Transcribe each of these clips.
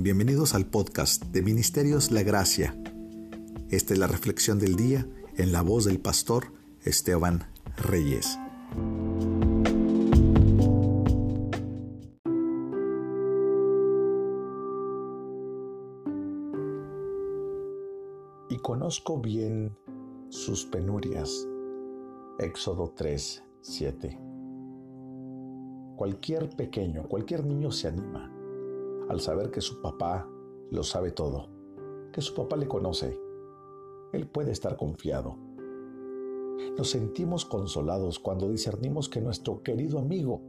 Bienvenidos al podcast de Ministerios La Gracia. Esta es la reflexión del día en la voz del pastor Esteban Reyes. Y conozco bien sus penurias. Éxodo 3, 7. Cualquier pequeño, cualquier niño se anima al saber que su papá lo sabe todo, que su papá le conoce. Él puede estar confiado. Nos sentimos consolados cuando discernimos que nuestro querido amigo,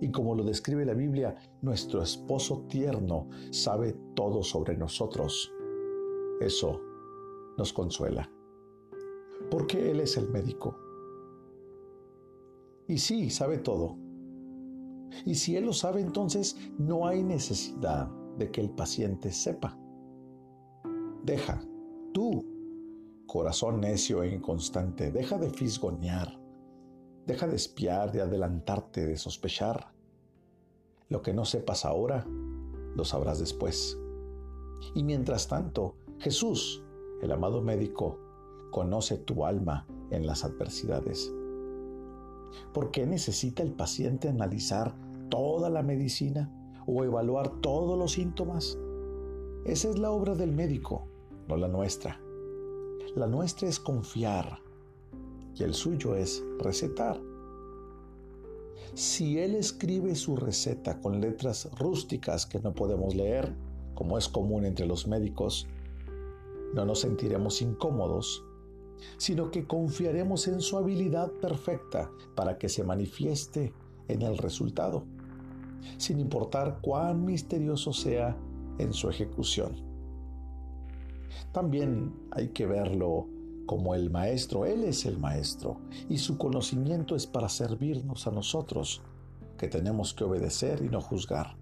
y como lo describe la Biblia, nuestro esposo tierno sabe todo sobre nosotros. Eso nos consuela. Porque Él es el médico. Y sí, sabe todo y si Él lo sabe, entonces no hay necesidad de que el paciente sepa. Deja, tú, corazón necio e inconstante, deja de fisgonear, deja de espiar, de adelantarte, de sospechar. Lo que no sepas ahora, lo sabrás después. Y mientras tanto, Jesús, el amado médico, conoce tu alma en las adversidades. ¿Por qué necesita el paciente analizar toda la medicina o evaluar todos los síntomas? Esa es la obra del médico, no la nuestra. La nuestra es confiar y el suyo es recetar. Si él escribe su receta con letras rústicas que no podemos leer, como es común entre los médicos, no nos sentiremos incómodos sino que confiaremos en su habilidad perfecta para que se manifieste en el resultado, sin importar cuán misterioso sea en su ejecución. También hay que verlo como el maestro, Él es el maestro, y su conocimiento es para servirnos a nosotros, que tenemos que obedecer y no juzgar.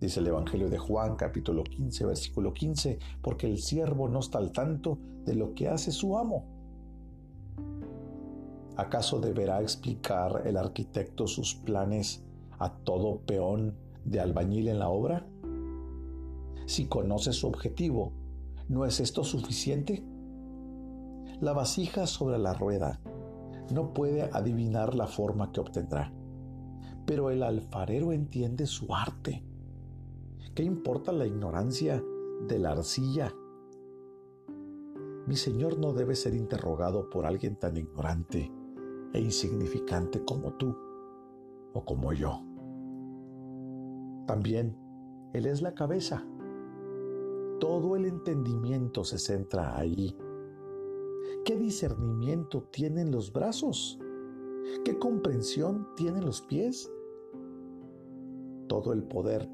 Dice el Evangelio de Juan capítulo 15 versículo 15, porque el siervo no está al tanto de lo que hace su amo. ¿Acaso deberá explicar el arquitecto sus planes a todo peón de albañil en la obra? Si conoce su objetivo, ¿no es esto suficiente? La vasija sobre la rueda no puede adivinar la forma que obtendrá, pero el alfarero entiende su arte ¿Qué importa la ignorancia de la arcilla? Mi Señor no debe ser interrogado por alguien tan ignorante e insignificante como tú o como yo. También Él es la cabeza. Todo el entendimiento se centra allí. ¿Qué discernimiento tienen los brazos? ¿Qué comprensión tienen los pies? Todo el poder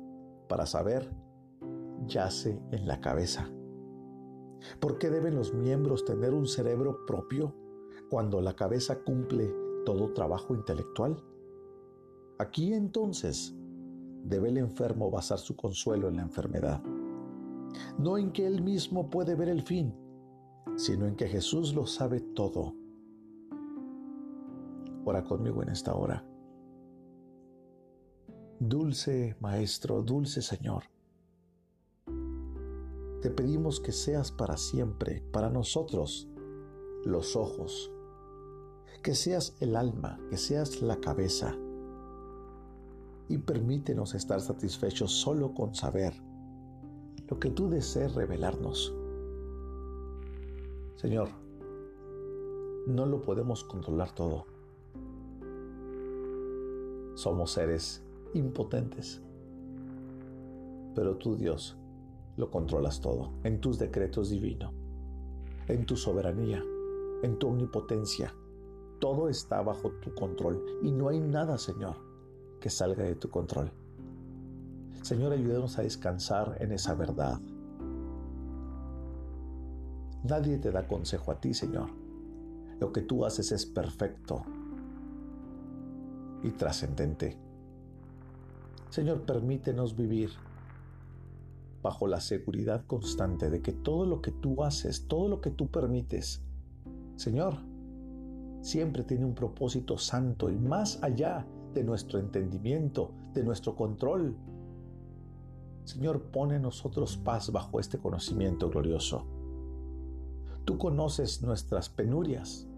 para saber yace en la cabeza. ¿Por qué deben los miembros tener un cerebro propio cuando la cabeza cumple todo trabajo intelectual? Aquí entonces debe el enfermo basar su consuelo en la enfermedad, no en que él mismo puede ver el fin, sino en que Jesús lo sabe todo. Ora conmigo en esta hora. Dulce Maestro, dulce Señor, te pedimos que seas para siempre, para nosotros, los ojos, que seas el alma, que seas la cabeza, y permítenos estar satisfechos solo con saber lo que tú desees revelarnos. Señor, no lo podemos controlar todo. Somos seres impotentes. Pero tú, Dios, lo controlas todo en tus decretos divinos, en tu soberanía, en tu omnipotencia. Todo está bajo tu control y no hay nada, Señor, que salga de tu control. Señor, ayúdanos a descansar en esa verdad. Nadie te da consejo a ti, Señor. Lo que tú haces es perfecto y trascendente. Señor, permítenos vivir bajo la seguridad constante de que todo lo que tú haces, todo lo que tú permites, Señor, siempre tiene un propósito santo y más allá de nuestro entendimiento, de nuestro control. Señor, pone en nosotros paz bajo este conocimiento glorioso. Tú conoces nuestras penurias.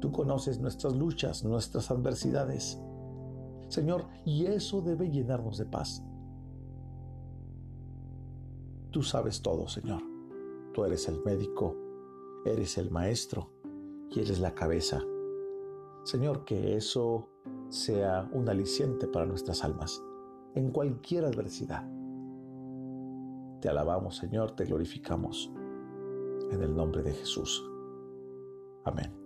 Tú conoces nuestras luchas, nuestras adversidades. Señor, y eso debe llenarnos de paz. Tú sabes todo, Señor. Tú eres el médico, eres el maestro y eres la cabeza. Señor, que eso sea un aliciente para nuestras almas en cualquier adversidad. Te alabamos, Señor, te glorificamos. En el nombre de Jesús. Amén.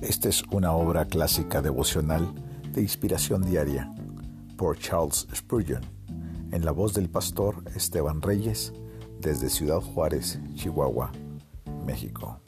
Esta es una obra clásica devocional de inspiración diaria por Charles Spurgeon, en la voz del pastor Esteban Reyes, desde Ciudad Juárez, Chihuahua, México.